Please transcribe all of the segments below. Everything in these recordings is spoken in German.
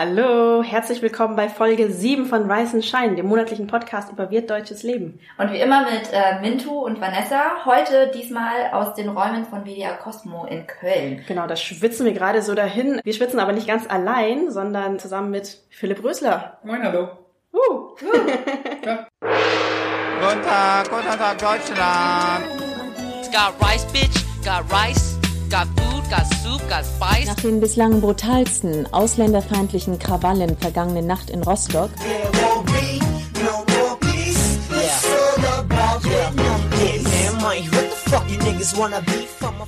Hallo, herzlich willkommen bei Folge 7 von Rise and Shine, dem monatlichen Podcast über wirtdeutsches Leben. Und wie immer mit äh, Mintu und Vanessa, heute diesmal aus den Räumen von WDR Cosmo in Köln. Genau, da schwitzen wir gerade so dahin. Wir schwitzen aber nicht ganz allein, sondern zusammen mit Philipp Rösler. Moin, hallo. Uh. Ja. Guten Tag, guten Tag, Deutschland. Got rice, bitch. Got rice. Got food. Got soup. Got spice. Nach den bislang brutalsten ausländerfeindlichen Krawallen vergangene Nacht in Rostock There won't be no more peace. It's all about witness. Yeah,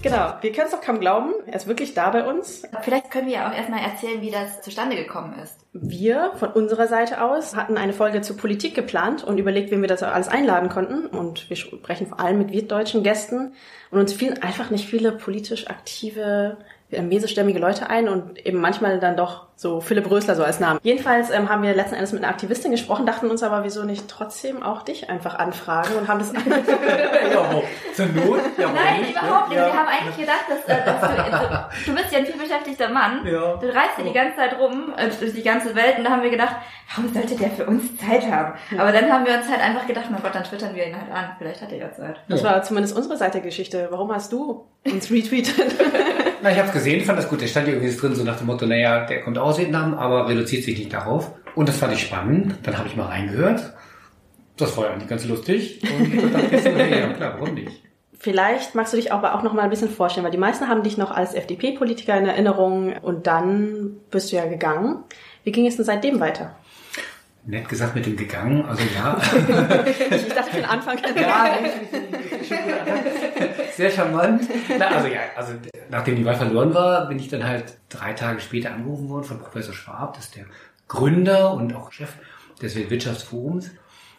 Genau, wir können es doch kaum glauben, er ist wirklich da bei uns. Vielleicht können wir ja auch erstmal erzählen, wie das zustande gekommen ist. Wir von unserer Seite aus hatten eine Folge zur Politik geplant und überlegt, wen wir das alles einladen konnten. Und wir sprechen vor allem mit wirtdeutschen Gästen. Und uns fielen einfach nicht viele politisch aktive, mesestämmige Leute ein und eben manchmal dann doch so Philipp Rösler so als Namen. Jedenfalls ähm, haben wir letzten Endes mit einer Aktivistin gesprochen, dachten uns aber, wieso nicht trotzdem auch dich einfach anfragen und haben das Ja, wo? Zur Not? Ja, warum Nein, nicht, überhaupt ne? nicht. Ja. Wir haben eigentlich gedacht, dass, äh, dass du, also, du bist ja ein vielbeschäftigter Mann. Ja. Du reist ja die ganze Zeit rum, äh, durch die ganze Welt und da haben wir gedacht, warum sollte der für uns Zeit haben? Aber dann haben wir uns halt einfach gedacht, mein Gott, dann twittern wir ihn halt an. Vielleicht hat er ja Zeit. Das war zumindest unsere Seite der Geschichte. Warum hast du uns retweetet? Na, ich hab's gesehen, fand das gut. Der stand ja irgendwie drin, so nach dem Motto, naja, der kommt aus Vietnam, aber reduziert sich nicht darauf. Und das fand ich spannend. Dann habe ich mal reingehört. Das war ja eigentlich ganz lustig. Und dann dachte ich so, hey, ja klar, warum nicht? Vielleicht magst du dich aber auch noch mal ein bisschen vorstellen, weil die meisten haben dich noch als FDP-Politiker in Erinnerung und dann bist du ja gegangen. Wie ging es denn seitdem weiter? Nett gesagt mit dem gegangen, also ja. Ich dachte für den Anfang. Ja. Sehr charmant. Na, also ja, also nachdem die Wahl verloren war, bin ich dann halt drei Tage später angerufen worden von Professor Schwab, das ist der Gründer und auch Chef des Weltwirtschaftsforums.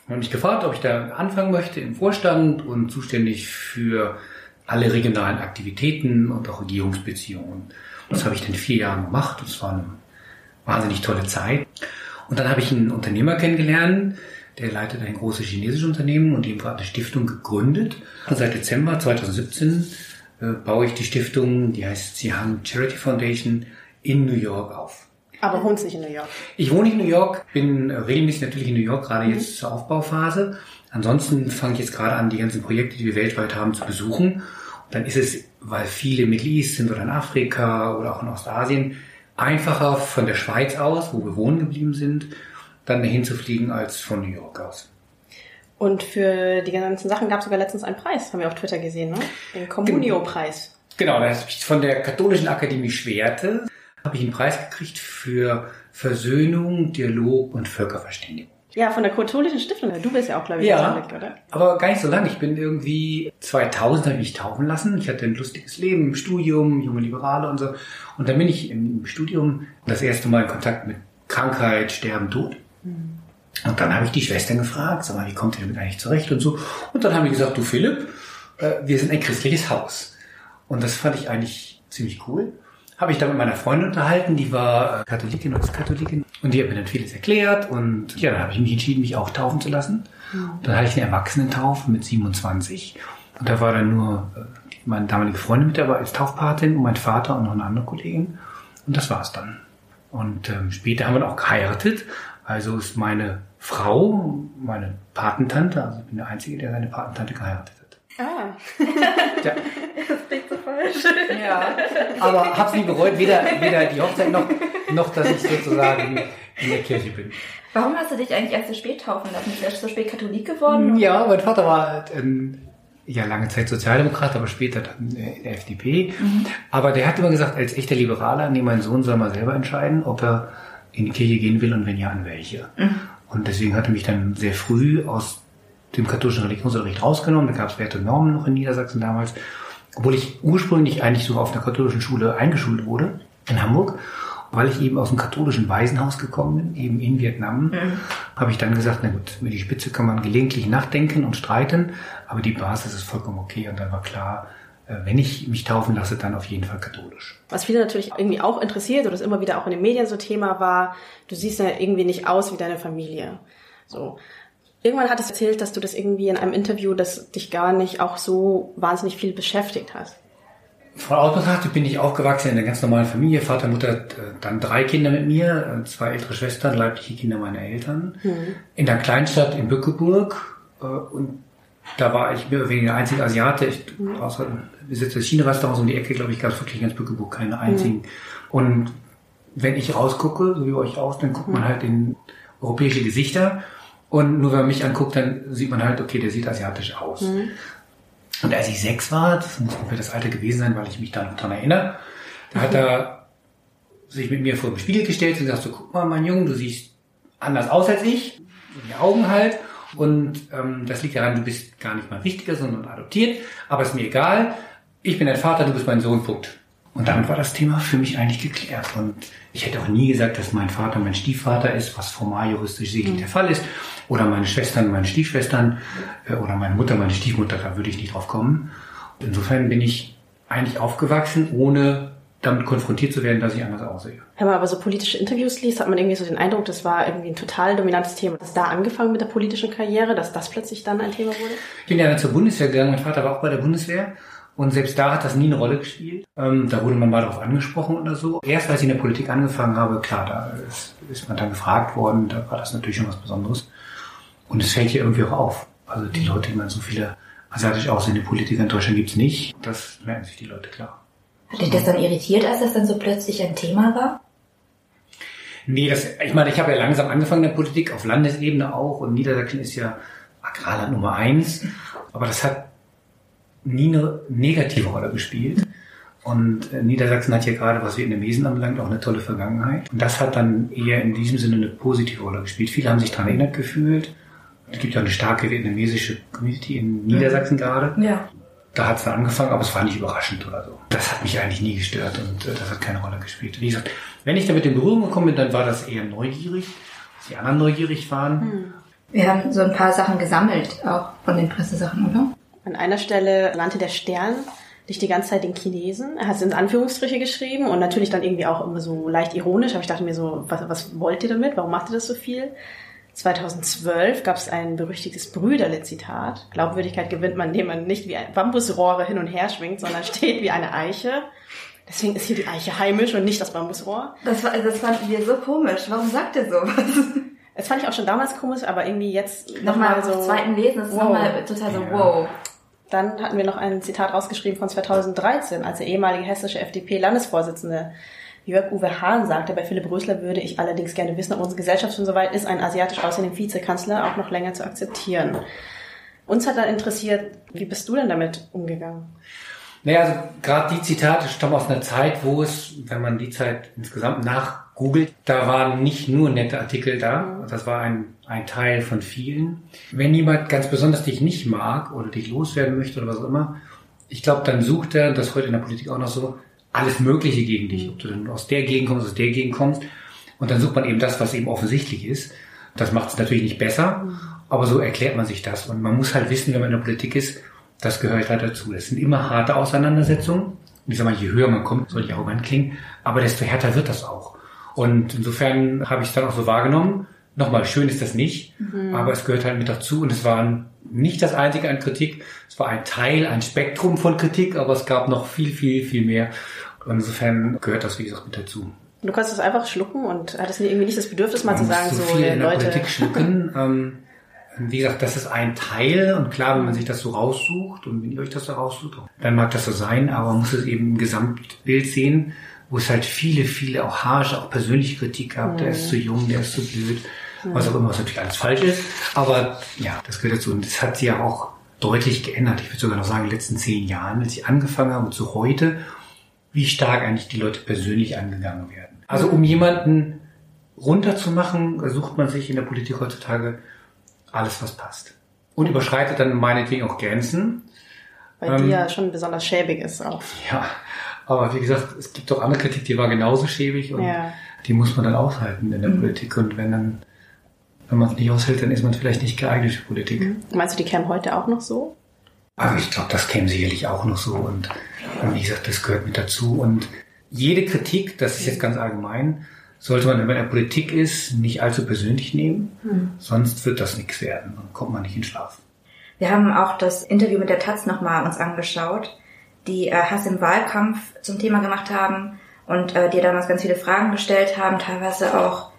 Und mich gefragt, ob ich da anfangen möchte im Vorstand und zuständig für alle regionalen Aktivitäten und auch Regierungsbeziehungen. Das habe ich dann vier Jahre gemacht. Das war eine wahnsinnig tolle Zeit. Und dann habe ich einen Unternehmer kennengelernt, der leitet ein großes chinesisches Unternehmen und ihm hat eine Stiftung gegründet. Und seit Dezember 2017 äh, baue ich die Stiftung, die heißt Zihang Charity Foundation, in New York auf. Aber wohnst nicht in New York. Ich wohne in New York, bin regelmäßig natürlich in New York, gerade jetzt zur Aufbauphase. Ansonsten fange ich jetzt gerade an, die ganzen Projekte, die wir weltweit haben, zu besuchen. Und dann ist es, weil viele Middle East sind oder in Afrika oder auch in Ostasien, einfacher von der Schweiz aus, wo wir wohnen geblieben sind, dann dahin zu fliegen als von New York aus. Und für die ganzen Sachen gab es sogar letztens einen Preis, haben wir auf Twitter gesehen, ne? Den Communio-Preis. Genau, da habe ich von der Katholischen Akademie Schwerte habe ich einen Preis gekriegt für Versöhnung, Dialog und Völkerverständigung. Ja, von der katholischen Stiftung. Du bist ja auch, glaube ich, Ja, beteiligt, oder? aber gar nicht so lange. Ich bin irgendwie 2000 habe ich mich taufen lassen. Ich hatte ein lustiges Leben im Studium, junge Liberale und so. Und dann bin ich im Studium das erste Mal in Kontakt mit Krankheit, Sterben, Tod. Und dann habe ich die Schwestern gefragt, sag mal, wie kommt ihr damit eigentlich zurecht und so. Und dann haben die gesagt, du Philipp, äh, wir sind ein christliches Haus. Und das fand ich eigentlich ziemlich cool. Habe ich dann mit meiner Freundin unterhalten, die war äh, Katholikin und ist Katholikin. Und die hat mir dann vieles erklärt. Und ja, dann habe ich mich entschieden, mich auch taufen zu lassen. Und dann hatte ich eine Erwachsenentaufe mit 27. Und da war dann nur äh, meine damalige Freundin mit dabei als Taufpatin und mein Vater und noch eine andere Kollegin. Und das war's dann. Und ähm, später haben wir dann auch geheiratet. Also ist meine Frau meine Patentante. Also ich bin der Einzige, der seine Patentante geheiratet hat. Ah. Ja. Das klingt so falsch. Ja, aber hab's nie bereut, weder, weder die Hochzeit noch, noch, dass ich sozusagen in der Kirche bin. Warum hast du dich eigentlich erst so spät taufen lassen? Bist du erst so spät Katholik geworden? Ja, mein Vater war ähm, ja lange Zeit Sozialdemokrat, aber später dann äh, in der FDP. Aber der hat immer gesagt, als echter Liberaler, nee, mein Sohn soll mal selber entscheiden, ob er in die Kirche gehen will und wenn ja, an welche. Und deswegen hat er mich dann sehr früh aus dem katholischen Religionsunterricht rausgenommen. Da gab es Werte und Normen noch in Niedersachsen damals. Obwohl ich ursprünglich eigentlich so auf einer katholischen Schule eingeschult wurde, in Hamburg. Weil ich eben aus dem katholischen Waisenhaus gekommen bin, eben in Vietnam, habe ich dann gesagt, na gut, über die Spitze kann man gelegentlich nachdenken und streiten, aber die Basis ist vollkommen okay. Und dann war klar, äh, wenn ich mich taufen lasse, dann auf jeden Fall katholisch. Was viele natürlich irgendwie auch interessiert oder das immer wieder auch in den Medien so Thema war, du siehst ja irgendwie nicht aus wie deine Familie. So. Irgendwann hattest du erzählt, dass du das irgendwie in einem Interview, das dich gar nicht auch so wahnsinnig viel beschäftigt hast. Von aus betrachtet bin ich aufgewachsen in einer ganz normalen Familie. Vater, Mutter, äh, dann drei Kinder mit mir, äh, zwei ältere Schwestern, leibliche Kinder meiner Eltern. In der Kleinstadt in Bückeburg. äh, Und da war ich mehr oder weniger der einzige Asiate. Ich, außer besitze das China-Restaurant um die Ecke, glaube ich, gab es wirklich in ganz Bückeburg keine einzigen. Und wenn ich rausgucke, so wie euch aus, dann guckt man halt in europäische Gesichter. Und nur wenn man mich anguckt, dann sieht man halt, okay, der sieht asiatisch aus. Und als ich sechs war, das muss ungefähr das Alter gewesen sein, weil ich mich da noch dran erinnere, da hat er sich mit mir vor den Spiegel gestellt und gesagt, so, guck mal, mein Junge, du siehst anders aus als ich, die Augen halt. Und ähm, das liegt daran, du bist gar nicht mein Richtiger, sondern adoptiert. Aber ist mir egal. Ich bin dein Vater, du bist mein Sohn, Punkt. Und damit war das Thema für mich eigentlich geklärt. Und ich hätte auch nie gesagt, dass mein Vater mein Stiefvater ist, was formal juristisch sicherlich der Fall ist. Oder meine Schwestern meine Stiefschwestern. äh, Oder meine Mutter meine Stiefmutter, da würde ich nicht drauf kommen. Insofern bin ich eigentlich aufgewachsen, ohne damit konfrontiert zu werden, dass ich anders aussehe. Wenn man aber so politische Interviews liest, hat man irgendwie so den Eindruck, das war irgendwie ein total dominantes Thema. Das da angefangen mit der politischen Karriere, dass das plötzlich dann ein Thema wurde? Ich bin ja dann zur Bundeswehr gegangen, mein Vater war auch bei der Bundeswehr. Und selbst da hat das nie eine Rolle gespielt. Ähm, da wurde man mal darauf angesprochen oder so. Erst als ich in der Politik angefangen habe, klar, da ist, ist man dann gefragt worden, da war das natürlich schon was Besonderes. Und es fällt hier irgendwie auch auf. Also die Leute, die man so viele asiatisch aussehende Politiker in Deutschland gibt's nicht. Das merken sich die Leute klar. Hat dich das dann irritiert, als das dann so plötzlich ein Thema war? Nee, das, ich meine, ich habe ja langsam angefangen in der Politik, auf Landesebene auch. Und Niedersachsen ist ja Agrarland Nummer eins. Aber das hat nie eine negative Rolle gespielt. Und äh, Niedersachsen hat ja gerade, was Vietnamesen anbelangt, auch eine tolle Vergangenheit. Und das hat dann eher in diesem Sinne eine positive Rolle gespielt. Viele haben sich daran erinnert gefühlt. Es gibt ja eine starke vietnamesische Community in Niedersachsen gerade. Ja. Da hat es dann angefangen, aber es war nicht überraschend oder so. Das hat mich eigentlich nie gestört und äh, das hat keine Rolle gespielt. Wie gesagt, wenn ich damit in Berührung gekommen bin, dann war das eher neugierig, dass die anderen neugierig waren. Wir haben so ein paar Sachen gesammelt, auch von den Pressesachen, oder? An einer Stelle nannte der Stern dich die ganze Zeit den Chinesen. Er hat es in Anführungsstriche geschrieben und natürlich dann irgendwie auch immer so leicht ironisch. Aber ich dachte mir so, was, was wollt ihr damit? Warum macht ihr das so viel? 2012 gab es ein berüchtigtes Brüderle-Zitat. Glaubwürdigkeit gewinnt man, indem man nicht wie ein Bambusrohre hin und her schwingt, sondern steht wie eine Eiche. Deswegen ist hier die Eiche heimisch und nicht das Bambusrohr. Das, war, das fanden wir so komisch. Warum sagt ihr sowas? Das fand ich auch schon damals komisch, aber irgendwie jetzt Nochmal nochmal so so. zweiten Lesen, das ist wow. nochmal total so, wow. Dann hatten wir noch ein Zitat rausgeschrieben von 2013, als der ehemalige hessische FDP-Landesvorsitzende Jörg-Uwe Hahn sagte, bei Philipp Rösler würde ich allerdings gerne wissen, ob unsere Gesellschaft schon so weit ist, einen asiatisch aussehenden Vizekanzler auch noch länger zu akzeptieren. Uns hat dann interessiert, wie bist du denn damit umgegangen? Naja, also gerade die Zitate stammen aus einer Zeit, wo es, wenn man die Zeit insgesamt nachgoogelt, da waren nicht nur nette Artikel da. Das war ein, ein Teil von vielen. Wenn jemand ganz besonders dich nicht mag oder dich loswerden möchte oder was auch immer, ich glaube, dann sucht er, das heute in der Politik auch noch so, alles Mögliche gegen dich. Ob du dann aus der Gegend kommst, aus der Gegend kommst. Und dann sucht man eben das, was eben offensichtlich ist. Das macht es natürlich nicht besser, aber so erklärt man sich das. Und man muss halt wissen, wenn man in der Politik ist, das gehört halt dazu. Das sind immer harte Auseinandersetzungen. Und ich sag mal, je höher man kommt, soll ich arrogant klingen, aber desto härter wird das auch. Und insofern habe ich es dann auch so wahrgenommen. Nochmal, schön ist das nicht, aber es gehört halt mit dazu. Und es war nicht das einzige an Kritik. Es war ein Teil, ein Spektrum von Kritik, aber es gab noch viel, viel, viel mehr. Und insofern gehört das, wie gesagt, mit dazu. Du kannst das einfach schlucken und hattest irgendwie nicht das Bedürfnis, mal Man zu sagen, so so, viel äh, in Leute. Politik schlucken. ähm, wie gesagt, das ist ein Teil und klar, wenn man sich das so raussucht und wenn ihr euch das so raussucht, dann mag das so sein, aber man muss es eben im Gesamtbild sehen, wo es halt viele, viele auch harsche, auch persönliche Kritik gab. Der ist zu jung, der ist zu blöd, was auch immer, was natürlich alles falsch ist. Aber ja, das gehört dazu und das hat sich ja auch deutlich geändert. Ich würde sogar noch sagen, in den letzten zehn Jahren, als ich angefangen habe und zu heute, wie stark eigentlich die Leute persönlich angegangen werden. Also um jemanden runterzumachen, sucht man sich in der Politik heutzutage alles, was passt. Und überschreitet dann meinetwegen auch Grenzen. Weil die ja schon besonders schäbig ist auch. Ja, aber wie gesagt, es gibt auch andere Kritik, die war genauso schäbig und Ja. die muss man dann aushalten in der Politik. Und wenn dann, wenn man es nicht aushält, dann ist man vielleicht nicht geeignet für Politik. Meinst du, die kämen heute auch noch so? Aber ich glaube, das käme sicherlich auch noch so. Und, und wie gesagt, das gehört mit dazu. Und jede Kritik, das ist jetzt ganz allgemein, sollte man, wenn man in der Politik ist, nicht allzu persönlich nehmen. Sonst wird das nichts werden. Dann kommt man nicht in Schlaf. Wir haben auch das Interview mit der Taz nochmal uns angeschaut. die äh, Hass im Wahlkampf zum Thema gemacht haben und äh, dir damals ganz viele Fragen gestellt haben, teilweise auch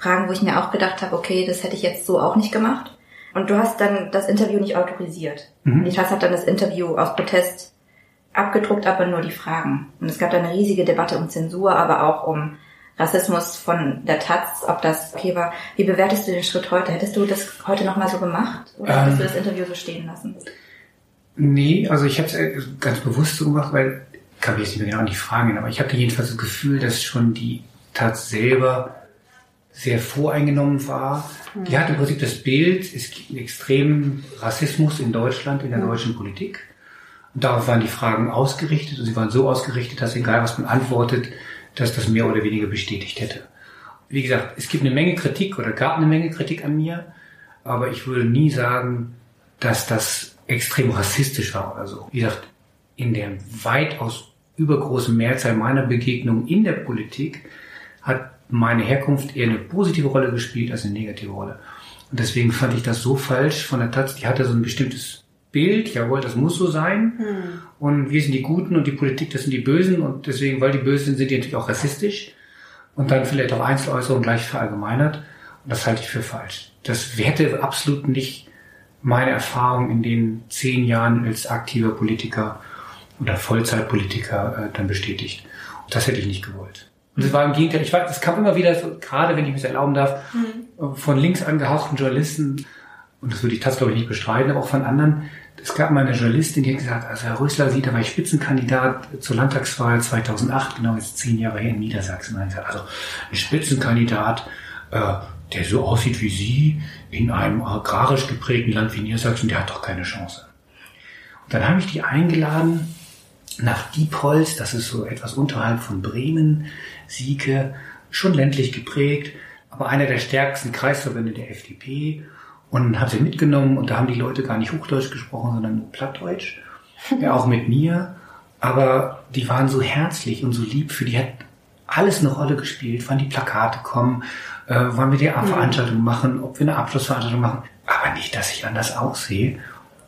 Fragen, wo ich mir auch gedacht habe, okay, das hätte ich jetzt so auch nicht gemacht. Und du hast dann das Interview nicht autorisiert. Mhm. Die TAS hat dann das Interview aus Protest abgedruckt, aber nur die Fragen. Und es gab dann eine riesige Debatte um Zensur, aber auch um Rassismus von der Taz, ob das okay war. Wie bewertest du den Schritt heute? Hättest du das heute nochmal so gemacht? Oder hättest Ähm. du das Interview so stehen lassen? Nee, also ich habe es ganz bewusst so gemacht, weil ich kann mich jetzt nicht mehr genau an die Fragen aber ich hatte jedenfalls das Gefühl, dass schon die Taz selber sehr voreingenommen war. Die hat im Prinzip das Bild, es gibt einen extremen Rassismus in Deutschland, in der deutschen Politik. Und darauf waren die Fragen ausgerichtet und sie waren so ausgerichtet, dass egal was man antwortet, dass das mehr oder weniger bestätigt hätte. Wie gesagt, es gibt eine Menge Kritik oder gab eine Menge Kritik an mir, aber ich würde nie sagen, dass das extrem rassistisch war oder so. Wie gesagt, in der weitaus übergroßen Mehrzahl meiner Begegnungen in der Politik hat meine Herkunft eher eine positive Rolle gespielt als eine negative Rolle. Und deswegen fand ich das so falsch von der Taz. Die hatte so ein bestimmtes Bild, jawohl, das muss so sein. Und wir sind die Guten und die Politik, das sind die Bösen. Und deswegen, weil die Bösen sind, sind die natürlich auch rassistisch. Und dann vielleicht auch Einzeläußerungen gleich verallgemeinert. Und das halte ich für falsch. Das hätte absolut nicht meine Erfahrung in den zehn Jahren als aktiver Politiker oder Vollzeitpolitiker äh, dann bestätigt. Und das hätte ich nicht gewollt. Und es war im Gegenteil, ich weiß, es kam immer wieder so, gerade wenn ich das erlauben darf, äh, von links angehauchten Journalisten, und das würde ich das glaube ich nicht bestreiten, aber auch von anderen, es gab mal eine Journalistin, die hat gesagt, also Herr Rösler sieht, da war ich Spitzenkandidat zur Landtagswahl 2008, genau jetzt zehn Jahre her in Niedersachsen. Also ein Spitzenkandidat, äh, der so aussieht wie Sie, in einem agrarisch geprägten Land wie Niedersachsen, der hat doch keine Chance. Und dann habe ich die eingeladen nach Diepholz, das ist so etwas unterhalb von Bremen, Sieke, schon ländlich geprägt, aber einer der stärksten Kreisverbände der FDP und habe sie mitgenommen und da haben die Leute gar nicht Hochdeutsch gesprochen, sondern nur Plattdeutsch, ja auch mit mir, aber die waren so herzlich und so lieb, für die hat alles eine Rolle gespielt, wann die Plakate kommen, äh, wann wir die Veranstaltung machen, ob wir eine Abschlussveranstaltung machen, aber nicht, dass ich anders aussehe.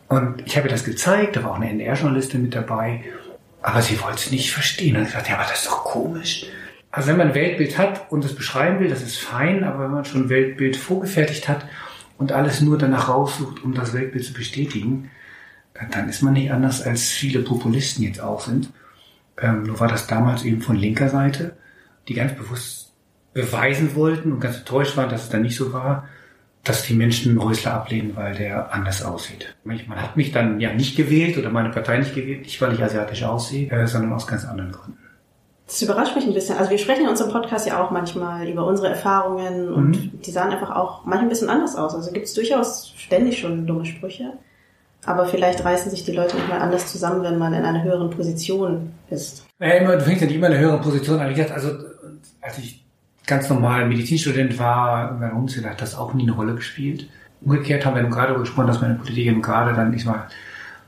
Und ich habe ihr das gezeigt, da war auch eine NDR-Journalistin mit dabei, aber sie wollte es nicht verstehen. Und ich gesagt, ja, aber das ist doch komisch. Also wenn man ein Weltbild hat und es beschreiben will, das ist fein, aber wenn man schon ein Weltbild vorgefertigt hat und alles nur danach raussucht, um das Weltbild zu bestätigen, dann ist man nicht anders, als viele Populisten jetzt auch sind. Ähm, nur war das damals eben von linker Seite, die ganz bewusst beweisen wollten und ganz enttäuscht waren, dass es dann nicht so war, dass die Menschen Rösler ablehnen, weil der anders aussieht. Man hat mich dann ja nicht gewählt oder meine Partei nicht gewählt, nicht weil ich asiatisch aussehe, äh, sondern aus ganz anderen Gründen. Das überrascht mich ein bisschen. Also wir sprechen in unserem Podcast ja auch manchmal über unsere Erfahrungen und Mhm. die sahen einfach auch manchmal ein bisschen anders aus. Also gibt es durchaus ständig schon dumme Sprüche. Aber vielleicht reißen sich die Leute manchmal anders zusammen, wenn man in einer höheren Position ist. Naja, immer, du fängst ja nicht immer in einer höheren Position an. Wie gesagt, also als ich ganz normal Medizinstudent war, bei uns hat das auch nie eine Rolle gespielt. Umgekehrt haben wir nun gerade darüber gesprochen, dass meine Politik eben gerade dann nicht mal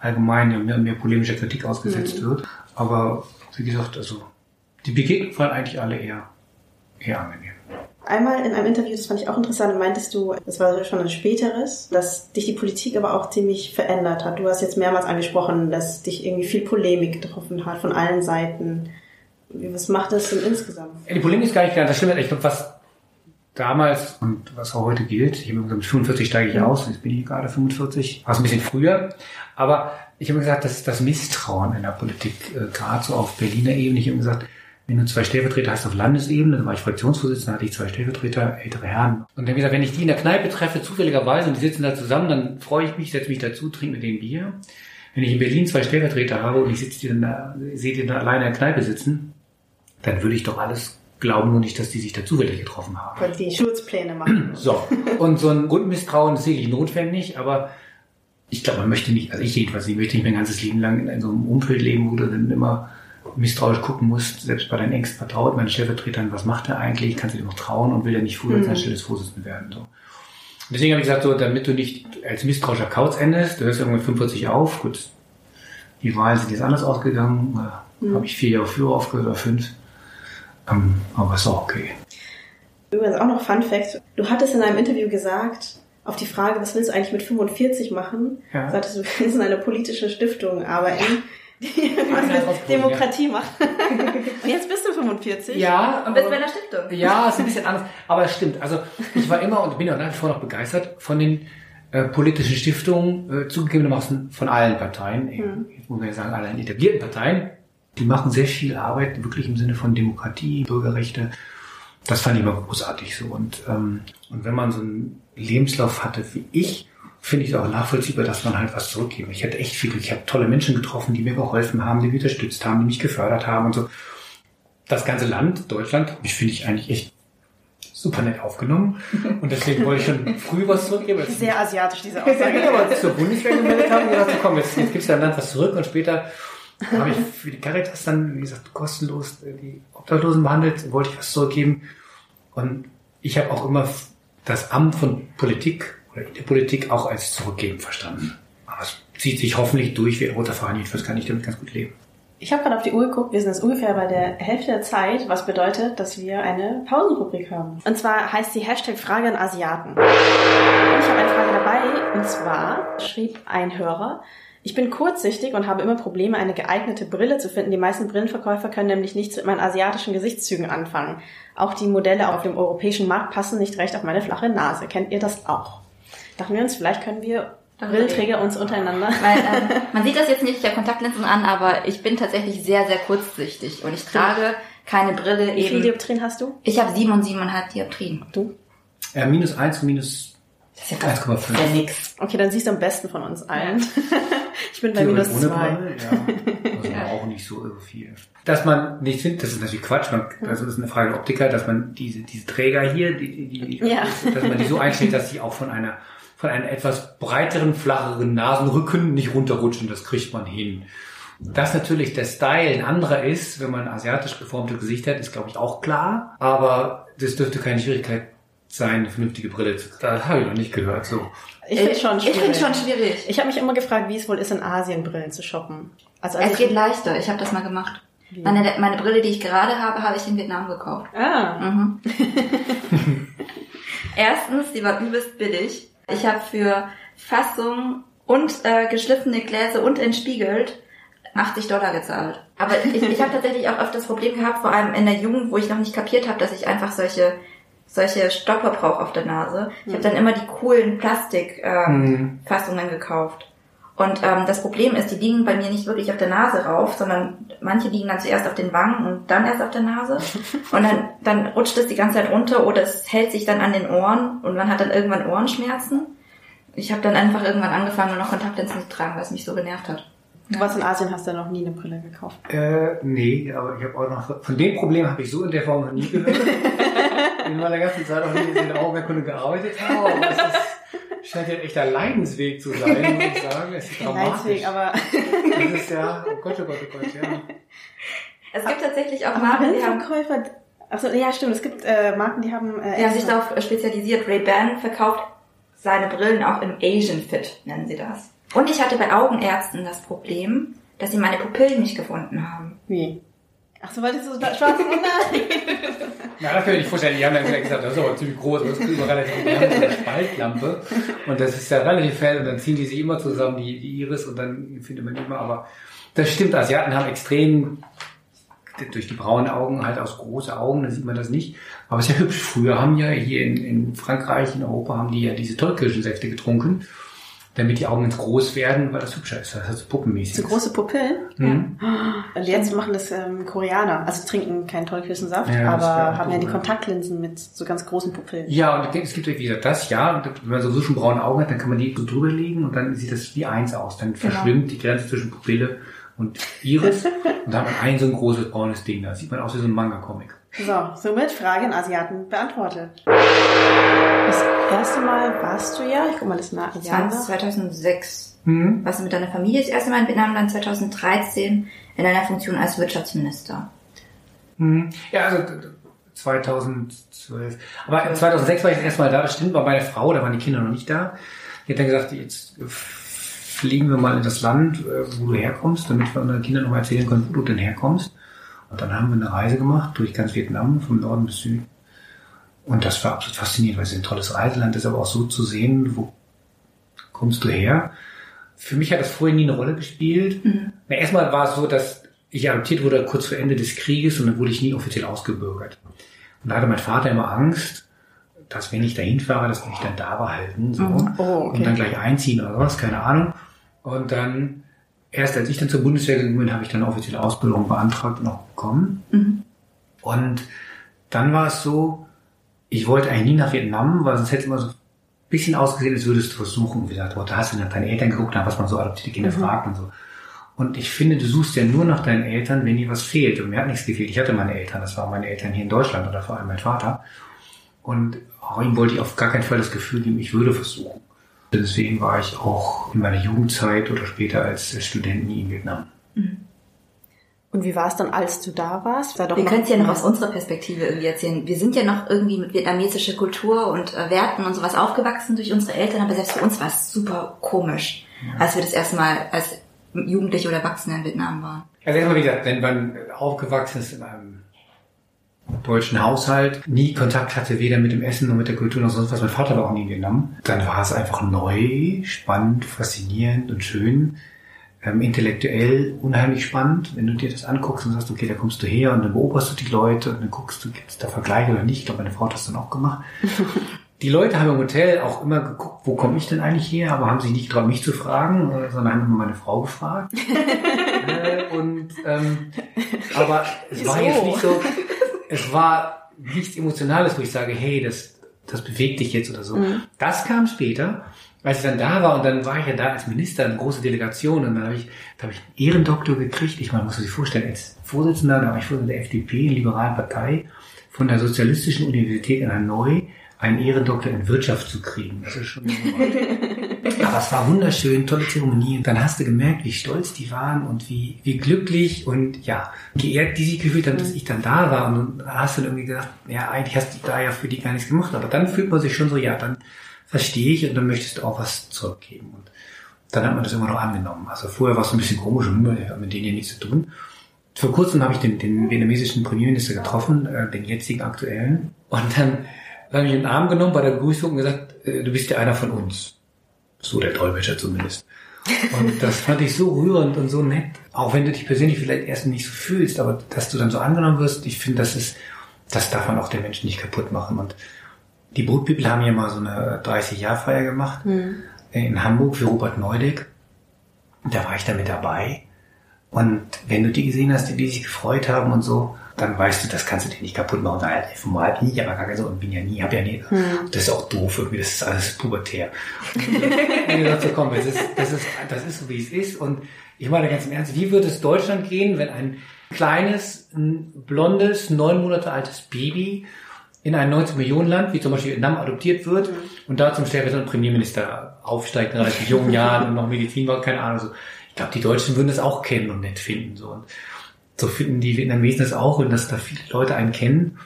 allgemein ja mehr, mehr polemischer Kritik ausgesetzt wird. Aber wie gesagt, also die Begegnungen waren eigentlich alle eher, eher angenehm. Einmal in einem Interview, das fand ich auch interessant, meintest du, das war schon ein späteres, dass dich die Politik aber auch ziemlich verändert hat. Du hast jetzt mehrmals angesprochen, dass dich irgendwie viel Polemik getroffen hat von allen Seiten. Was macht das denn insgesamt? Die Polemik ist gar nicht klar. Das stimmt. Ich glaube, was damals und was auch heute gilt, ich habe gesagt, mit 45 steige ich aus, jetzt bin ich gerade 45, war es ein bisschen früher, aber ich habe gesagt, dass das Misstrauen in der Politik, äh, gerade so auf Berliner Ebene, ich habe gesagt, wenn du zwei Städtevertreter hast auf Landesebene, dann war ich Fraktionsvorsitzender, hatte ich zwei Städtevertreter, ältere Herren. Und dann habe ich gesagt, wenn ich die in der Kneipe treffe, zufälligerweise, und die sitzen da zusammen, dann freue ich mich, setze mich dazu, trinke mit denen Bier. Wenn ich in Berlin zwei Stellvertreter habe und ich sitze die dann da, sehe die dann alleine in der Kneipe sitzen, dann würde ich doch alles glauben, nur nicht, dass die sich da zufällig getroffen haben. Weil die Schutzpläne machen. So. Und so ein Grundmisstrauen ist sicherlich notwendig, aber ich glaube, man möchte nicht, also ich jedenfalls, ich möchte nicht mein ganzes Leben lang in so einem Umfeld leben, wo du dann immer misstrauisch gucken musst, selbst bei deinen engsten Vertrauten, meinen Stellvertretern, was macht er eigentlich, kannst du dir noch trauen und will er nicht früher als ein stilles Vorsitzender werden. So. Deswegen habe ich gesagt, so, damit du nicht als misstrauischer Kauz endest, du hörst irgendwann 45 auf, gut, die Wahlen sind jetzt anders ausgegangen, äh, habe ich vier Jahre früher aufgehört oder fünf, ähm, aber ist auch okay. Übrigens auch noch Fun Fact. Du hattest in einem Interview gesagt, auf die Frage, was willst du eigentlich mit 45 machen, Ja. sagtest du, willst in einer politischen Stiftung arbeiten, Demokratie machen. Und jetzt bist du 45. Ja, Und bist bei aber- einer Stiftung. Ja, ist ein bisschen anders. Aber es stimmt. Also ich war immer und bin auch nach wie vor noch begeistert von den äh, politischen Stiftungen, äh, zugegebenermaßen von allen Parteien, eben, jetzt muss man ja sagen, allen etablierten Parteien. Die machen sehr viel Arbeit, wirklich im Sinne von Demokratie, Bürgerrechte. Das fand ich immer großartig so. Und, ähm, und wenn man so einen Lebenslauf hatte wie ich, finde ich es auch nachvollziehbar, dass man halt was zurückgeben. Ich hatte echt viel, ich habe tolle Menschen getroffen, die mir geholfen haben, die mich unterstützt haben, die mich gefördert haben und so das ganze Land, Deutschland, ich finde ich eigentlich echt super nett aufgenommen. Und deswegen wollte ich schon früh was zurückgeben. Sehr asiatisch, diese ich Aussage. aber zur Bundeswehr gemeldet habe, gedacht, so, komm, jetzt, jetzt gibst du deinem Land was zurück und später habe ich für die Caritas dann, wie gesagt, kostenlos die Obdachlosen behandelt, wollte ich was zurückgeben. Und ich habe auch immer das Amt von Politik oder in der Politik auch als zurückgeben verstanden. Aber es zieht sich hoffentlich durch wie roter Faden, jedenfalls kann ich damit ganz gut leben. Ich habe gerade auf die Uhr geguckt, wir sind jetzt ungefähr bei der Hälfte der Zeit, was bedeutet, dass wir eine Pausenrubrik haben. Und zwar heißt sie Hashtag Frage an Asiaten. Und ich habe eine Frage dabei, und zwar schrieb ein Hörer, ich bin kurzsichtig und habe immer Probleme, eine geeignete Brille zu finden. Die meisten Brillenverkäufer können nämlich nichts mit meinen asiatischen Gesichtszügen anfangen. Auch die Modelle auf dem europäischen Markt passen nicht recht auf meine flache Nase. Kennt ihr das auch? Dachten wir uns, vielleicht können wir Brillenträger uns untereinander Weil ähm, man sieht das jetzt nicht, ich habe Kontaktlinsen an, aber ich bin tatsächlich sehr, sehr kurzsichtig und ich trage keine Brille Wie viele eben. Dioptrien hast du? Ich habe sieben und siebeneinhalb Dioptrien. Du? Äh, minus eins und minus Das ist ja 1,5. ja nix. Okay, dann siehst du am besten von uns allen. ich bin bei minus ohne zwei. Brille, ja. Also man auch nicht so irre viel. Dass man nicht findet, das ist natürlich Quatsch. Man, also das ist eine Frage der Optiker, dass man diese, diese Träger hier, die, die, die, Ja. dass man die so einstellt, dass sie auch von einer, von einem etwas breiteren, flacheren Nasenrücken nicht runterrutschen. Das kriegt man hin. Dass natürlich der Style ein anderer ist, wenn man ein asiatisch geformtes Gesicht hat, ist glaube ich auch klar. Aber das dürfte keine Schwierigkeit sein, eine vernünftige Brille zu Das habe ich noch nicht gehört. So. Ich finde schon Ich schwierig. finde schon schwierig. Ich habe mich immer gefragt, wie es wohl ist, in Asien Brillen zu shoppen. Also, Es geht leichter. Ich habe das mal gemacht. Meine, meine Brille, die ich gerade habe, habe ich in Vietnam gekauft. Ah, Mhm. Erstens, die war übelst billig. Ich habe für Fassung und äh, geschliffene Gläser und entspiegelt 80 Dollar gezahlt. Aber ich, ich habe tatsächlich auch oft das Problem gehabt, vor allem in der Jugend, wo ich noch nicht kapiert habe, dass ich einfach solche solche Stopper brauche auf der Nase. Ich habe dann immer die coolen Plastikfassungen ähm, Fassungen gekauft. Und ähm, das Problem ist, die liegen bei mir nicht wirklich auf der Nase rauf, sondern manche liegen dann zuerst auf den Wangen und dann erst auf der Nase. Und dann, dann rutscht es die ganze Zeit runter oder es hält sich dann an den Ohren und man hat dann irgendwann Ohrenschmerzen. Ich habe dann einfach irgendwann angefangen, nur noch Kontaktlinsen zu tragen, weil es mich so genervt hat. du warst in Asien, hast ja noch nie eine Brille gekauft. Äh, nee, aber ich habe auch noch, von dem Problem habe ich so in der Form noch nie gehört. in meiner ganzen Zeit auch nie in der Augenkunde gearbeitet habe, aber es ist, scheint ja ein echter Leidensweg zu sein, muss ich sagen. Es ist dramatisch. Leidensweg, aber Das ist ja, oh Gott, oh Gott, oh Gott, ja. Es gibt tatsächlich auch Marken, die haben, Brillenverkäufer, achso, ja stimmt, es gibt äh, Marken, die haben äh, die haben sich darauf spezialisiert. Ray-Ban verkauft seine Brillen auch im Asian Fit, nennen sie das. Und ich hatte bei Augenärzten das Problem, dass sie meine Pupillen nicht gefunden haben. Wie? Ach so, weil das so schwarze Wunder. Na, das kann ich nicht vorstellen. Die haben dann gesagt, das ist aber ziemlich groß, das kriegen wir relativ, wir eine Spaltlampe und das ist ja relativ fett und dann ziehen die sich immer zusammen, die, die Iris und dann findet man immer, aber das stimmt, Asiaten haben extrem durch die braunen Augen halt aus große Augen, da sieht man das nicht. Aber es ist ja hübsch. Früher haben ja hier in, in Frankreich, in Europa, haben die ja diese Tollkirschensäfte getrunken, damit die Augen ganz groß werden, weil das hübscher ist. Das ist so puppenmäßig. so große Pupillen. Mhm. Und jetzt machen das ähm, Koreaner. Also trinken keinen Tollkirschensaft, Ja, das aber haben ja die ja. Kontaktlinsen mit so ganz großen Pupillen. Ja, und es gibt, wie gesagt, das, ja. Und wenn man sowieso schon braune Augen hat, dann kann man die so drüber legen und dann sieht das wie eins aus. Dann verschwimmt die Grenze zwischen Pupille und Iris und da hat man ein so ein großes braunes Ding. Da sieht man aus wie so ein Manga-Comic. So, somit Frage an Asiaten beantwortet. Das erste Mal warst du ja, ich guck mal das nach. Das Ja, war 2006. Mhm. Warst du mit deiner Familie das erste Mal in Vietnam, dann 2013 in einer Funktion als Wirtschaftsminister. Mhm. Ja, also d- d- 2012. Aber 2006 war ich das erste Mal da, das stimmt, war meine Frau, da waren die Kinder noch nicht da. Die hat dann gesagt, jetzt fliegen wir mal in das Land, äh, wo du herkommst, damit wir unseren Kindern noch erzählen können, wo du denn herkommst. Und dann haben wir eine Reise gemacht durch ganz Vietnam, vom Norden bis Süden. Und das war absolut faszinierend, weil es ein tolles Reiseland ist, aber auch so zu sehen, wo kommst du her? für mich hat das vorher nie eine Rolle gespielt. Na, erstmal war es so, dass ich adoptiert wurde kurz vor Ende des Krieges und dann wurde ich nie offiziell ausgebürgert. Und da hatte mein Vater immer Angst, dass wenn ich dahin fahre, dass mich dann da behalten. So. Oh, okay. Und dann gleich einziehen oder was, keine Ahnung. Und dann, erst als ich dann zur Bundeswehr gegangen bin, habe ich dann eine offizielle Ausbildung beantragt und auch bekommen. Und dann war es so, ich wollte eigentlich nie nach Vietnam, weil sonst hätte immer so ein bisschen ausgesehen, als würdest du versuchen. Wie gesagt, oh, da hast du nach deinen Eltern geguckt, nach was man so adoptierte Kinder fragt und so. Und ich finde, du suchst ja nur nach deinen Eltern, wenn dir was fehlt. Und mir hat nichts gefehlt. Ich hatte meine Eltern, das waren meine Eltern hier in Deutschland oder vor allem mein Vater. Und auch ihm wollte ich auf gar keinen Fall das Gefühl geben, ich würde versuchen. Deswegen war ich auch in meiner Jugendzeit oder später als Student nie in Vietnam. Und wie war es dann, als du da warst? War doch Wir können es ja noch aus unserer Perspektive irgendwie erzählen. Wir sind ja noch irgendwie mit vietnamesischer Kultur und äh, Werten und sowas aufgewachsen durch unsere Eltern, aber selbst für uns war es super komisch, als wir das erste Mal als Jugendliche oder Erwachsene in Vietnam waren. Also erstmal, wie gesagt, wenn man aufgewachsen ist in einem deutschen Haushalt, nie Kontakt hatte, weder mit dem Essen noch mit der Kultur noch sonst was, mein Vater war auch nie Vietnam, dann war es einfach neu, spannend, faszinierend und schön, ähm, intellektuell unheimlich spannend, wenn du dir das anguckst und sagst, okay, da kommst du her und dann beobachtest du die Leute und dann guckst du, gibt es da Vergleiche oder nicht. Ich glaube, meine Frau hat das dann auch gemacht. Die Leute haben im Hotel auch immer geguckt, wo komme ich denn eigentlich her, aber haben sich nicht getraut, mich zu fragen, äh, sondern haben immer meine Frau gefragt. äh, und ähm, aber es war jetzt nicht so, es war nichts Emotionales, wo ich sage, hey, das, das bewegt dich jetzt oder so. Das kam später, als ich dann da war und dann war ich ja da als Minister, eine große Delegation und dann habe ich, da habe ich einen Ehrendoktor gekriegt. Ich meine, muss man sich vorstellen, als Vorsitzender, da war ich Vorsitzender der FDP, der liberalen Partei, von der Sozialistischen Universität in Hanoi einen Ehrendoktor in Wirtschaft zu kriegen. Das ist schon aber es war wunderschön, tolle Zeremonie. Und dann hast du gemerkt, wie stolz die waren und wie, wie glücklich und ja, geehrt die sich gefühlt haben, dass ich dann da war. Und dann hast du dann irgendwie gedacht, ja, eigentlich hast du da ja für die gar nichts gemacht. Aber dann fühlt man sich schon so, ja, dann verstehe ich und dann möchtest du auch was zurückgeben. Und dann hat man das immer noch angenommen. Also vorher war es ein bisschen komisch und ich habe mit denen ja nichts zu tun. Vor kurzem habe ich den, den vietnamesischen Premierminister getroffen, äh, den jetzigen aktuellen. Und dann habe ich ihn in den Arm genommen bei der Begrüßung und gesagt, äh, du bist ja einer von uns. So der Dolmetscher zumindest. Und das fand ich so rührend und so nett. Auch wenn du dich persönlich vielleicht erst nicht so fühlst, aber dass du dann so angenommen wirst, ich finde, das ist, das darf man auch den Menschen nicht kaputt machen. Und die People haben ja mal so eine 30-Jahr-Feier gemacht in Hamburg für Robert Neudeck. Da war ich da mit dabei. Und wenn du die gesehen hast, die, die sich gefreut haben und so, dann weißt du, das kannst du dir nicht kaputt machen. Naja, formal bin ich aber gar nicht so und bin ja nie, hab ja nie. Das ist auch doof irgendwie, das ist alles pubertär. Und ich dachte, so, komm, das ist, das ist, das ist so, wie es ist. Und ich meine ganz im Ernst, wie würde es Deutschland gehen, wenn ein kleines, ein blondes, neun Monate altes Baby in ein 19 Millionen Land, wie zum Beispiel Vietnam, adoptiert wird und da zum stellvertretenden Premierminister aufsteigt in relativ jungen Jahren und noch Medizin war, keine Ahnung, so. Ich glaube, die Deutschen würden das auch kennen und nett finden, so. Und so finden die Vietnamesen das auch und dass da viele Leute einen kennen.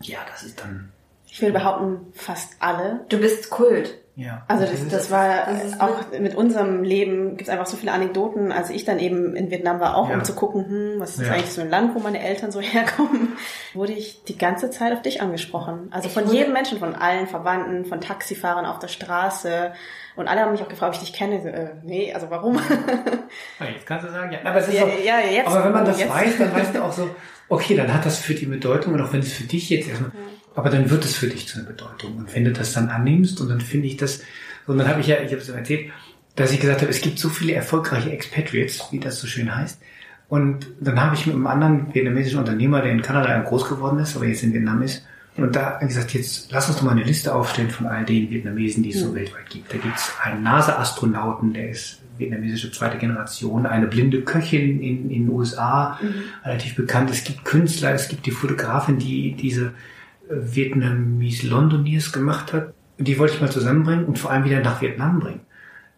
Ja, das ist dann, Ich will behaupten, fast alle. Du bist Kult. Ja. Also das, das war das auch mit unserem Leben gibt es einfach so viele Anekdoten. Als ich dann eben in Vietnam war, auch Ja. um zu gucken, hm, was ist Ja. eigentlich so ein Land, wo meine Eltern so herkommen, wurde ich die ganze Zeit auf dich angesprochen. Also Ich von wurde- jedem Menschen, von allen Verwandten, von Taxifahrern auf der Straße. Und alle haben mich auch gefragt, ob ich dich kenne. Äh, nee, also warum? Ah, Jetzt kannst du sagen, ja. Aber, es ist Ja, auch, ja, jetzt- aber wenn man das jetzt. weiß, dann weißt du auch so, okay, dann hat das für die Bedeutung und auch wenn es für dich jetzt erstmal, aber dann wird es für dich zu einer Bedeutung. Und wenn du das dann annimmst und dann finde ich das, und dann habe ich ja, ich habe es ja erzählt, dass ich gesagt habe, es gibt so viele erfolgreiche Expatriates, wie das so schön heißt. Und dann habe ich mit einem anderen vietnamesischen Unternehmer, der in Kanada groß geworden ist, aber jetzt in Vietnam ist, und da habe ich gesagt, jetzt lass uns doch mal eine Liste aufstellen von all den Vietnamesen, die es so weltweit gibt. Da gibt es einen NASA-Astronauten, der ist vietnamesische zweite Generation, eine blinde Köchin in in den USA, relativ bekannt. Es gibt Künstler, es gibt die Fotografin, die diese äh, Vietnamese Londoniers gemacht hat. Die wollte ich mal zusammenbringen und vor allem wieder nach Vietnam bringen.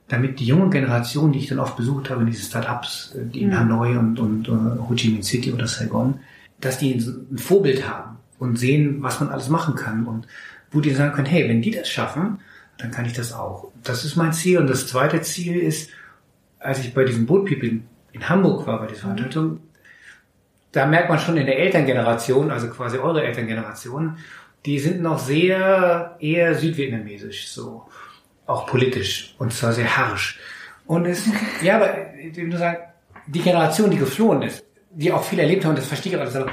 Damit die junge Generation, die ich dann oft besucht habe, in diese Start-ups, äh, die in Hanoi und, und äh, Ho Chi Minh City oder Saigon, dass die ein Vorbild haben und sehen, was man alles machen kann und wo die sagen können, hey, wenn die das schaffen, dann kann ich das auch. Das ist mein Ziel. Und das zweite Ziel ist, als ich bei diesem Boat People in, in Hamburg war, bei dieser Veranstaltung, da merkt man schon in der Elterngeneration, also quasi eure Elterngeneration, die sind noch sehr eher südvietnamesisch, so auch politisch und zwar sehr harsch. Und es, ja, aber ich will nur sagen, die Generation, die geflohen ist, die auch viel erlebt haben, das verstehe ich alles, aber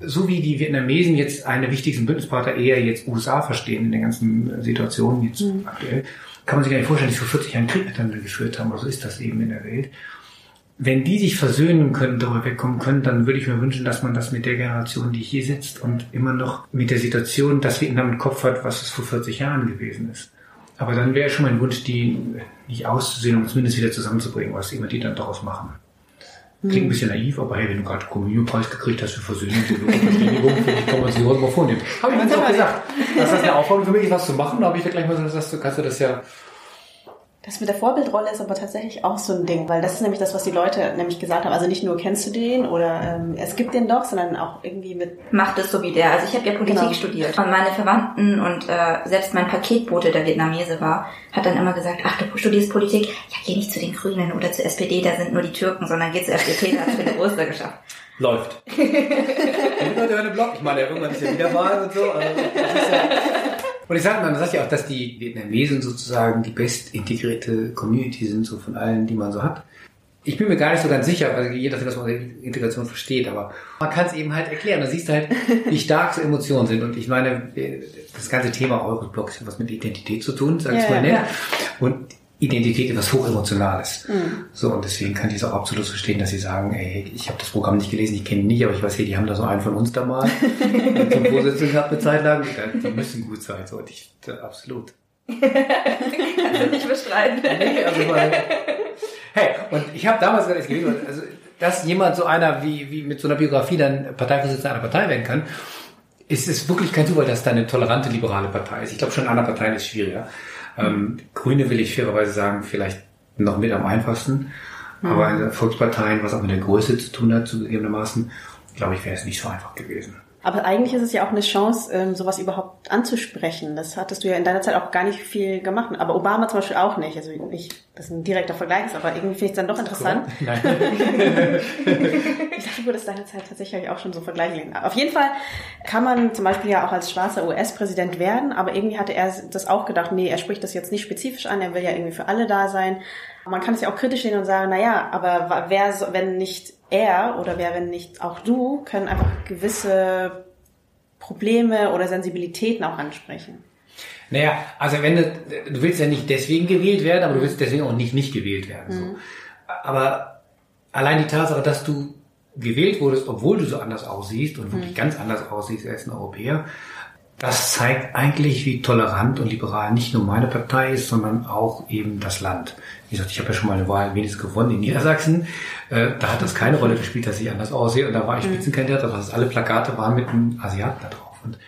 so wie die Vietnamesen jetzt eine wichtigsten Bündnispartner eher jetzt USA verstehen in den ganzen Situationen jetzt aktuell, kann man sich gar nicht vorstellen, dass sie vor 40 Jahren Krieg miteinander geführt haben, aber so ist das eben in der Welt. Wenn die sich versöhnen können, darüber wegkommen können, dann würde ich mir wünschen, dass man das mit der Generation, die hier sitzt und immer noch mit der Situation, dass Vietnam im Kopf hat, was es vor 40 Jahren gewesen ist. Aber dann wäre schon mein Wunsch, die nicht auszusehen und zumindest wieder zusammenzubringen, was immer die dann daraus machen. Klingt ein bisschen naiv, aber hey, wenn du gerade Kommunionpreis gekriegt hast für Versöhnung und Verständigung, finde ich, kann man sich sowas mal vornehmen. Habe ich mir auch gesagt. Dass das eine Aufforderung für mich ist, was zu machen, da habe ich da gleich mal gesagt, du, kannst du das ja Das mit der Vorbildrolle ist aber tatsächlich auch so ein Ding, weil das ist nämlich das, was die Leute nämlich gesagt haben. Also nicht nur kennst du den oder ähm, es gibt den doch, sondern auch irgendwie mit Macht es so wie der. Also ich habe ja Politik Genau. studiert und meine Verwandten und äh, selbst mein Paketbote, der Vietnamese war, hat dann immer gesagt, ach du studierst Politik, ja geh nicht zu den Grünen oder zur SPD, da sind nur die Türken, sondern geh zur FDP, da hast du den Oster geschafft. läuft. die Leute hören den Blog. Ich meine, irgendwann ist ja wieder Wahl und so. Also das ist ja und ich sage mal, man sagt ja auch, dass die Vietnamesen sozusagen die best integrierte Community sind, so von allen, die man so hat. Ich bin mir gar nicht so ganz sicher, also je nachdem, was man Integration versteht, aber man kann es eben halt erklären. Da siehst du halt, wie stark so Emotionen sind. Und ich meine, das ganze Thema eures Blogs hat was mit Identität zu tun, sag ich Ja, mal nett. ja. Und Identität ist was Hochemotionales. So, und deswegen kann ich es auch absolut verstehen, dass sie sagen, ey, ich habe das Programm nicht gelesen, ich kenne ihn nicht, aber ich weiß, hey, die haben da so einen von uns da mal zum Vorsitzenden gehabt eine Zeit lang. Die müssen gut sein, so, und ich, äh, absolut. Kannst du nicht bestreiten. Nee, also meine, hey, und ich habe damals gesagt, also, dass jemand so einer wie, wie mit so einer Biografie dann Parteivorsitzender einer Partei werden kann, ist es wirklich kein Zufall, dass da eine tolerante liberale Partei ist. Ich glaube, schon in anderen Parteien ist es schwieriger. Ähm, Grüne will ich fairerweise sagen, vielleicht noch mit am einfachsten. Aber in den Volksparteien, was auch mit der Größe zu tun hat, zugegebenermaßen, glaube ich, wäre es nicht so einfach gewesen. Aber eigentlich ist es ja auch eine Chance, ähm, sowas überhaupt anzusprechen. Das hattest du ja in deiner Zeit auch gar nicht viel gemacht. Aber Obama zum Beispiel auch nicht. Also ich, das ist ein direkter Vergleich, aber irgendwie finde ich es dann doch interessant. Nein. Ich dachte, du würdest deine Zeit tatsächlich auch schon so vergleichen. Auf jeden Fall kann man zum Beispiel ja auch als schwarzer US-Präsident werden, aber irgendwie hatte er das auch gedacht, nee, er spricht das jetzt nicht spezifisch an, er will ja irgendwie für alle da sein. Man kann es ja auch kritisch sehen und sagen, na ja, aber wer, wenn nicht er oder wer, wenn nicht auch du, können einfach gewisse Probleme oder Sensibilitäten auch ansprechen. Naja, also wenn du, du willst ja nicht deswegen gewählt werden, aber du willst deswegen auch nicht nicht gewählt werden. So. Aber allein die Tatsache, dass du gewählt wurdest, obwohl du so anders aussiehst und wirklich ganz anders aussiehst als ein Europäer, das zeigt eigentlich, wie tolerant und liberal nicht nur meine Partei ist, sondern auch eben das Land. Wie gesagt, ich habe ja schon mal eine Wahl wenigstens gewonnen in Niedersachsen. Äh, da hat das keine Rolle gespielt, dass ich anders aussehe. Und da war ich Spitzenkandidat, aber das alle Plakate waren mit einem Asiaten da drauf. Und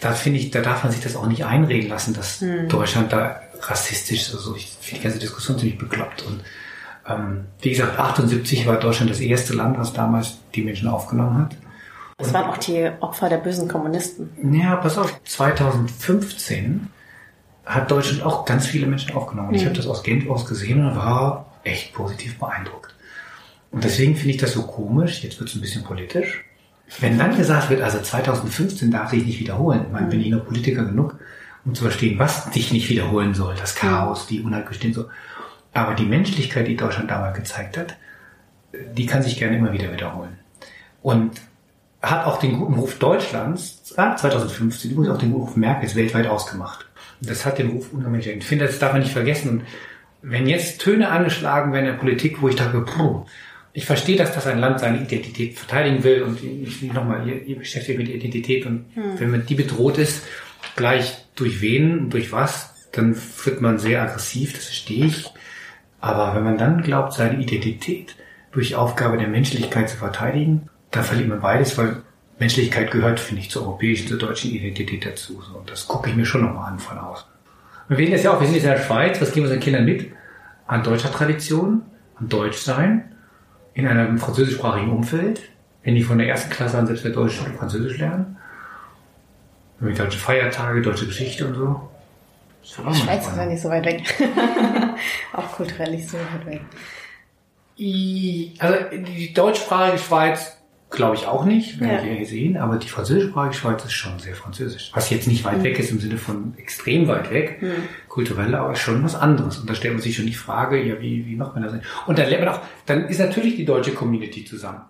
da finde ich, da darf man sich das auch nicht einreden lassen, dass Deutschland da rassistisch ist. Also ich finde die ganze Diskussion ziemlich bekloppt. Und ähm, wie gesagt, 78 war Deutschland das erste Land, was damals die Menschen aufgenommen hat. Das waren auch die Opfer der bösen Kommunisten. Ja, pass auf, 2015 hat Deutschland auch ganz viele Menschen aufgenommen. Und ich habe das aus Genf aus gesehen und war echt positiv beeindruckt. Und deswegen finde ich das so komisch, jetzt wird es ein bisschen politisch, wenn dann gesagt wird, also 2015 darf sich nicht wiederholen. Ich meine, bin ich noch Politiker genug, um zu verstehen, was sich nicht wiederholen soll, das Chaos, die Unheilbestehen so. Aber die Menschlichkeit, die Deutschland damals gezeigt hat, die kann sich gerne immer wieder wiederholen. Und hat auch den guten Ruf Deutschlands, ah, 2015, übrigens auch den guten Ruf Merkels weltweit ausgemacht. Das hat den Ruf unheimlich. Ich finde, das darf man nicht vergessen. Und wenn jetzt Töne angeschlagen werden in der Politik, wo ich dachte, puh, ich verstehe, dass das ein Land seine Identität verteidigen will und ich nochmal, ihr, ihr beschäftigt mit der Identität und wenn man die bedroht ist, gleich durch wen und durch was, dann wird man sehr aggressiv, das verstehe ich. Aber wenn man dann glaubt, seine Identität durch Aufgabe der Menschlichkeit zu verteidigen, dann verliert man beides, weil Menschlichkeit gehört, finde ich, zur europäischen, zur deutschen Identität dazu. So, und das gucke ich mir schon nochmal an von außen. Wir wählen jetzt ja auch, wir sind jetzt in der Schweiz, was geben wir unseren Kindern mit? An deutscher Tradition, an Deutschsein, in einem französischsprachigen Umfeld, wenn die von der ersten Klasse an selbst der Deutsch und Französisch lernen. Mit deutsche Feiertage, deutsche Geschichte und so. Das mal Schweiz ist ja nicht so weit weg. auch kulturell nicht so weit weg. I- Also die deutschsprachige Schweiz glaube ich auch nicht, werden Ja. wir hier sehen, aber die französischsprachige Schweiz ist schon sehr französisch. Was jetzt nicht weit weg ist im Sinne von extrem weit weg, kulturell, aber schon was anderes. Und da stellt man sich schon die Frage, ja, wie, wie macht man das? Und dann lernt man auch, dann ist natürlich die deutsche Community zusammen.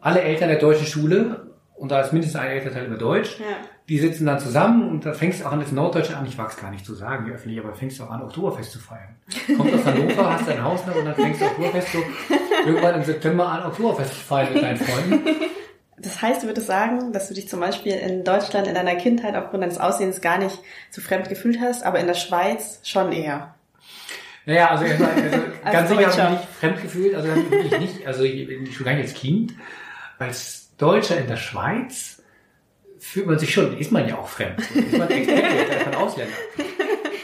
Alle Eltern der deutschen Schule, und da ist mindestens ein Elternteil immer Deutsch, Ja. die sitzen dann zusammen und da fängst du auch an, das Norddeutsche an, ich wag's gar nicht zu sagen hier öffentlich, aber fängst du auch an, Oktoberfest zu feiern. Kommst aus Hannover, hast dein Haus noch und dann fängst du Oktoberfest so irgendwann im September an, Oktoberfest feiern mit deinen Freunden. Das heißt, du würdest sagen, dass du dich zum Beispiel in Deutschland in deiner Kindheit aufgrund deines Aussehens gar nicht so fremd gefühlt hast, aber in der Schweiz schon eher. Naja, also, also Als ganz sicher habe ich mich nicht fremd gefühlt, also ich nicht, also ich- schon gar nicht als Kind. Als Deutscher in der Schweiz fühlt man sich schon, ist man ja auch fremd. Ist man Expatriate, ist man Ausländer.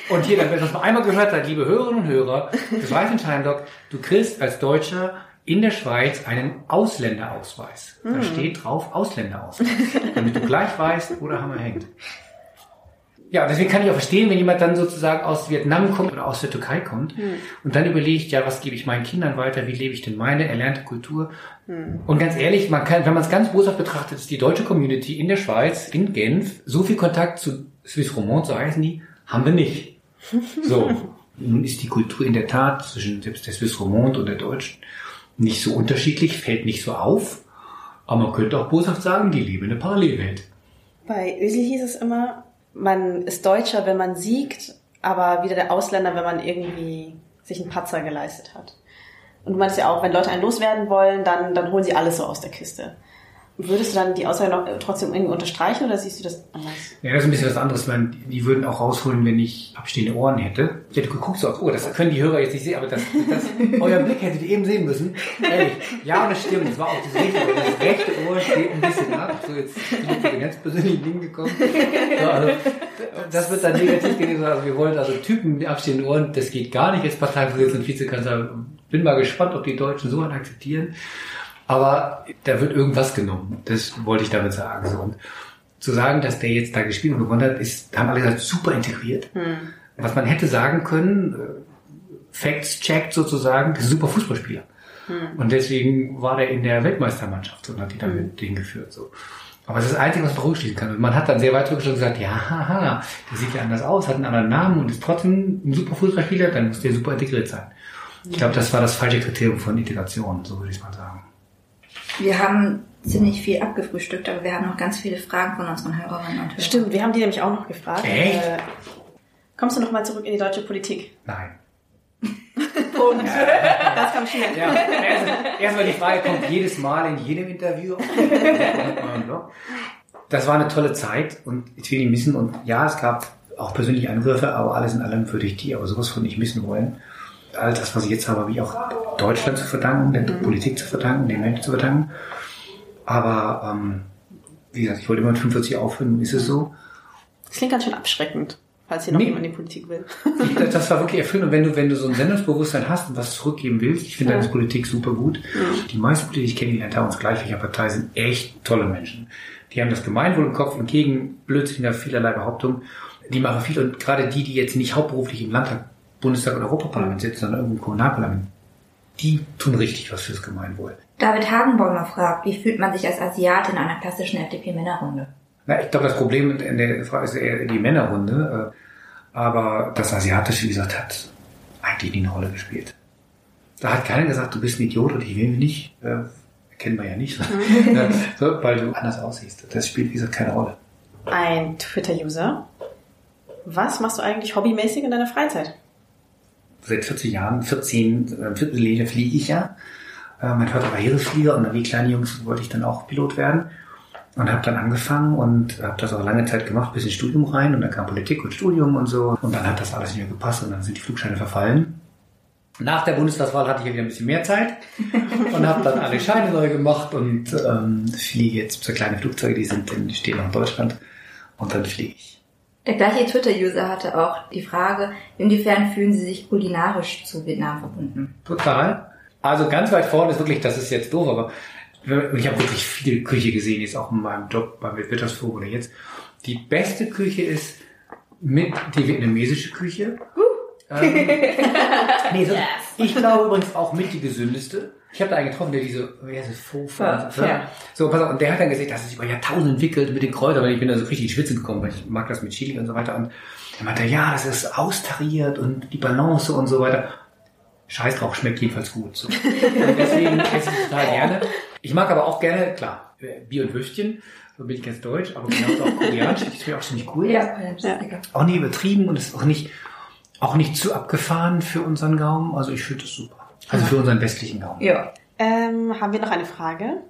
Und hier, wenn man das mal einmal gehört hat, liebe Hörerinnen und Hörer des Weißen Time du kriegst als Deutscher in der Schweiz einen Ausländerausweis. Da steht drauf Ausländerausweis. Damit du gleich weißt, wo der Hammer hängt. Ja, deswegen kann ich auch verstehen, wenn jemand dann sozusagen aus Vietnam kommt oder aus der Türkei kommt und dann überlegt, ja, was gebe ich meinen Kindern weiter, wie lebe ich denn meine erlernte Kultur? Und ganz ehrlich, man kann, wenn man es ganz boshaft betrachtet, ist die deutsche Community in der Schweiz, in Genf, so viel Kontakt zu Swiss Romand, so heißen die, haben wir nicht. So. Nun ist die Kultur in der Tat zwischen selbst der Swiss Romand und der Deutschen nicht so unterschiedlich, fällt nicht so auf. Aber man könnte auch boshaft sagen, die leben in einer Parallelwelt. Bei Özil hieß es immer, man ist Deutscher, wenn man siegt, aber wieder der Ausländer, wenn man irgendwie sich einen Patzer geleistet hat. Und du meinst ja auch, wenn Leute einen loswerden wollen, dann, dann holen sie alles so aus der Kiste. Würdest du dann die Aussage noch äh, trotzdem irgendwie unterstreichen oder siehst du das anders? Ja, das ist ein bisschen was anderes. Ich meine, die würden auch rausholen, wenn ich abstehende Ohren hätte. Ich hätte geguckt so, oh, das können die Hörer jetzt nicht sehen, aber das, das euer Blick hättet ihr eben sehen müssen. Ehrlich. Ja, und das stimmt. Das war auch das rechte Ohr. Das rechte Ohr steht ein bisschen ab. So, jetzt bin ich zu den ganz persönlichen Dingen gekommen. So, also, das wird dann negativ gewesen. Also, wir wollen also Typen mit abstehenden Ohren, das geht gar nicht als Parteivorsitzender und Vizekanzler. Bin mal gespannt, ob die Deutschen so einen akzeptieren. Aber da wird irgendwas genommen. Das wollte ich damit sagen. So. Und zu sagen, dass der jetzt da gespielt und gewonnen hat, ist, haben alle gesagt, super integriert. Was man hätte sagen können, äh, Facts checkt sozusagen, das ist ein super Fußballspieler. Und deswegen war der in der Weltmeistermannschaft und hat die damit hingeführt. So. Aber das ist das Einzige, was man rückschließen kann. Und man hat dann sehr weit zurückgeschaut und gesagt, ja, haha, der sieht ja anders aus, hat einen anderen Namen und ist trotzdem ein super Fußballspieler, dann muss der super integriert sein. Ich glaube, das war das falsche Kriterium von Integration, so würde ich mal sagen. Wir haben ziemlich viel abgefrühstückt, aber wir haben noch ganz viele Fragen von unseren Hörerinnen und Hörern. Stimmt, wir haben die nämlich auch noch gefragt. Echt? Äh, kommst du noch mal zurück in die deutsche Politik? Nein. Punkt. Das kam schnell. Ja, also, erstmal die Frage kommt jedes Mal in jedem Interview. Das war eine tolle Zeit und ich will die missen. Und ja, es gab auch persönliche Angriffe, aber alles in allem würde ich die aber sowas von nicht missen wollen. All das, was ich jetzt habe, habe ich auch Deutschland zu verdanken, der Politik zu verdanken, den Menschen zu verdanken. Aber ähm, wie gesagt, ich wollte immer mit 45 aufhören, ist es so. Das klingt ganz schön abschreckend, falls hier noch Nee. jemand in die Politik will. Das, war wirklich erfüllend. Und wenn du, wenn du so ein Sendungsbewusstsein hast und was zurückgeben willst, ich finde Ja. deine Politik super gut. Die meisten Politiker, die ich kennengelernt habe, uns gleich welcher Partei, sind echt tolle Menschen. Die haben das Gemeinwohl im Kopf und gegen Blödsinn vielerlei Behauptungen. Die machen viel und gerade die, die jetzt nicht hauptberuflich im Landtag, Bundestag oder Europaparlament sitzen, sondern irgendwo im Kommunalparlament, die tun richtig was fürs Gemeinwohl. David Hagenbäumer fragt, wie fühlt man sich als Asiat in einer klassischen FDP-Männerrunde? Na, ich glaube, das Problem in der Frage ist eher die Männerrunde. äh, Aber das Asiatische, wie gesagt, hat eigentlich nie eine Rolle gespielt. Da hat keiner gesagt, du bist ein Idiot und ich will mich nicht. Äh, kennen wir ja nicht. Ja, so, weil du anders aussiehst. Das spielt, wie gesagt, keine Rolle. Ein Twitter-User. Was machst du eigentlich hobbymäßig in deiner Freizeit? Seit 40 Jahren, 14 äh, Viertellehre fliege ich ja. Äh, mein Vater war Heeresflieger und wie kleine Jungs wollte ich dann auch Pilot werden. Und habe dann angefangen und habe das auch lange Zeit gemacht, bis ins Studium rein. Und dann kam Politik und Studium und so. Und dann hat das alles nicht mehr gepasst und dann sind die Flugscheine verfallen. Nach der Bundestagswahl hatte ich ja wieder ein bisschen mehr Zeit und habe dann alle Scheine neu gemacht und ähm, fliege jetzt so kleine Flugzeuge, die sind in, die stehen in Deutschland und dann fliege ich. Der gleiche Twitter-User hatte auch die Frage, inwiefern fühlen Sie sich kulinarisch zu Vietnam verbunden? Total. Also ganz weit vorne ist wirklich, das ist jetzt doof, aber ich habe wirklich viel Küche gesehen, jetzt auch in meinem Job beim Wirtschaftsforum oder jetzt. Die beste Küche ist mit die vietnamesische Küche. Ähm, nee, so, Ich glaube übrigens auch mit die gesündeste. Ich habe da einen getroffen, der diese, wie heißt es, Faux, Ja, fair. So, pass auf, und der hat dann gesagt, das ist über Jahrtausende entwickelt mit den Kräutern, weil ich bin da so richtig in Schwitzen gekommen, weil ich mag das mit Chili und so weiter. Und er meinte, ja, das ist austariert und die Balance und so weiter. Scheiß drauf, schmeckt jedenfalls gut. So. Und deswegen esse ich total gerne. Ich mag aber auch gerne, klar, Bier und Würstchen, so bin ich ganz deutsch, aber genauso auch koreanisch, das finde ich auch ziemlich cool. Ja, lecker. Auch nicht übertrieben und ist auch nicht, auch nicht zu abgefahren für unseren Gaumen. Also ich finde das super. Also für unseren westlichen Gaumen. Ja. Ähm, haben wir noch eine Frage?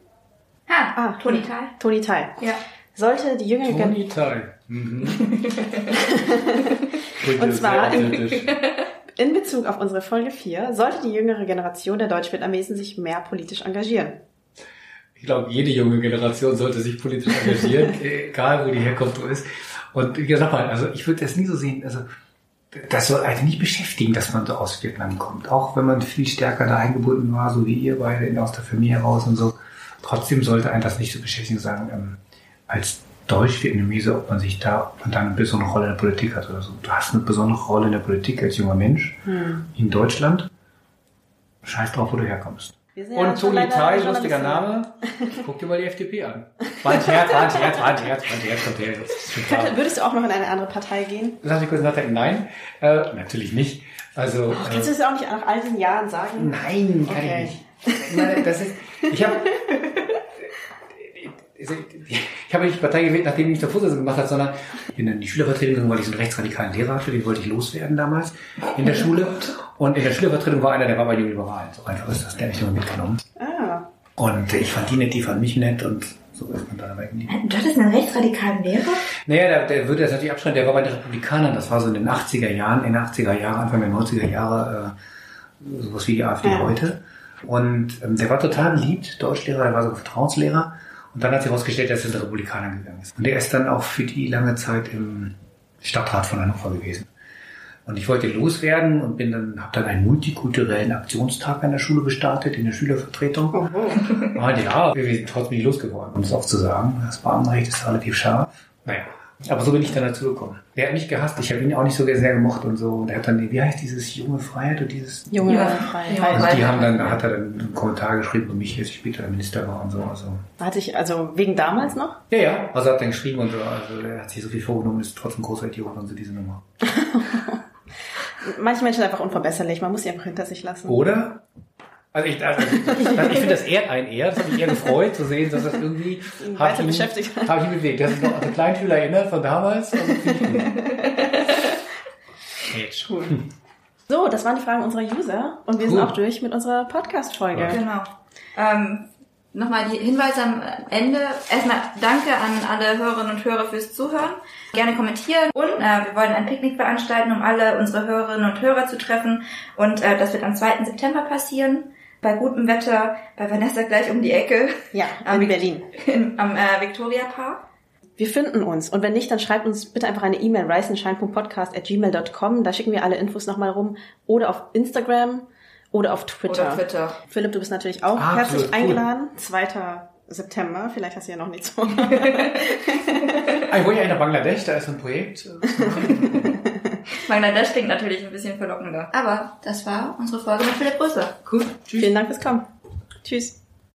Ha, Ah, Toni Tal. Toni Teil. Ja. Sollte die jüngere Toni Teil. Mhm. Und zwar in- Bezug auf unsere Folge 4, sollte die jüngere Generation der Deutsch-Vietnamesen sich mehr politisch engagieren? Ich glaube, jede junge Generation sollte sich politisch engagieren, egal wo die Herkunft ist. Und wie gesagt, mal, also ich würde das nie so sehen, also das soll einen nicht beschäftigen, dass man so aus Vietnam kommt. Auch wenn man viel stärker da eingebunden war, so wie ihr beide aus der Familie heraus und so. Trotzdem sollte einen das nicht so beschäftigen, sagen, ähm, als Deutsch-Vietnamese, ob man sich da, ob man da eine besondere Rolle in der Politik hat oder so. Du hast eine besondere Rolle in der Politik als junger Mensch in Deutschland. Scheiß drauf, wo du herkommst. Wir sind ja Und Toni schon ein lustiger Name. Guck dir mal die FDP an. Wand, Herz, Wand, Herz, Wand, Herz, Wand, Herz, kommt her. Das Könnte, würdest du auch noch in eine andere Partei gehen? Lass mich kurz nachdenken. Nein, äh, natürlich nicht. Also, Kannst du äh, es auch nicht nach all diesen Jahren sagen? nein, kann Okay. ich nicht. Ich meine, das ist, ich habe, ich habe nicht die Partei gewählt, nachdem ich der Vorsitzende gemacht habe, sondern ich bin in die Schülervertretung gegangen, weil ich so einen rechtsradikalen Lehrer hatte, den wollte ich loswerden damals in der Schule. Und in der Schülervertretung war einer, der war bei den Liberalen. So einfach ist das, der hat mich immer mitgenommen. Ah, Und ich fand die nett, die fand mich nett und so ist man dann aber irgendwie. Du hattest einen rechtsradikalen Lehrer? Naja, der, der würde das natürlich abschreiben, der war bei den Republikanern, das war so in den 80er Jahren, in den 80er Jahren, Anfang der 90er Jahre, äh, sowas wie die AfD Ja. heute. Und ähm, der war total beliebt, Deutschlehrer, der war so Vertrauenslehrer. Und dann hat sich herausgestellt, dass er zu den Republikanern gegangen ist. Und der ist dann auch für die lange Zeit im Stadtrat von Hannover gewesen. Und ich wollte loswerden und bin dann, habe dann einen multikulturellen Aktionstag an der Schule gestartet, in der Schülervertretung. Und ja, wir sind trotzdem nicht losgeworden, um es auch zu sagen. Das Beamtenrecht ist relativ scharf. Naja, aber so bin ich dann dazu gekommen. Der hat mich gehasst, ich habe ihn auch nicht so sehr gemocht und so. Und er hat dann, wie heißt dieses junge Freiheit und dieses... junge Ja. Freiheit. Ja. Also die haben dann, da hat er dann einen Kommentar geschrieben über mich, als ich später Minister war und so. Also, Hatte ich, also wegen damals noch? ja, ja, also hat er geschrieben und so. Also er hat sich so viel vorgenommen, ist trotzdem großer Idiot und so diese Nummer. Manche Menschen sind einfach unverbesserlich, man muss sie einfach hinter sich lassen. Oder? Also ich, also, ich finde das ehrt einen eher. Das hat mich eher gefreut zu sehen, dass das irgendwie hat weiter ihn- beschäftigt hat. Habe ich ihn bewegt. Das ist noch an den Kleinschüler erinnert von damals. Also. Cool. So, das waren die Fragen unserer User und wir Cool. sind auch durch mit unserer Podcast-Folge. Genau. Ähm, Nochmal die Hinweise am Ende. Erstmal danke an alle Hörerinnen und Hörer fürs Zuhören. Gerne kommentieren. Und äh, wir wollen ein Picknick veranstalten, um alle unsere Hörerinnen und Hörer zu treffen. Und äh, das wird am 2. September passieren. Bei gutem Wetter, bei Vanessa gleich um die Ecke. Ja, Am in Vic- Berlin. In, am äh, Victoria Park. Wir finden uns. Und wenn nicht, dann schreibt uns bitte einfach eine E-Mail, riceandshine.podcast.gmail.com. Da schicken wir alle Infos nochmal rum. Oder auf Instagram oder auf Twitter. Oder Twitter. Philipp, du bist natürlich auch Absolut, herzlich cool. eingeladen. 2. September. Vielleicht hast du ja noch nichts vor. Ah, Ich wollte ja nach Bangladesch, da ist ein Projekt. Bangladesch klingt natürlich ein bisschen verlockender. Aber das war unsere Folge mit Philipp Rösler. Cool. Tschüss. Vielen Dank fürs Kommen. Tschüss.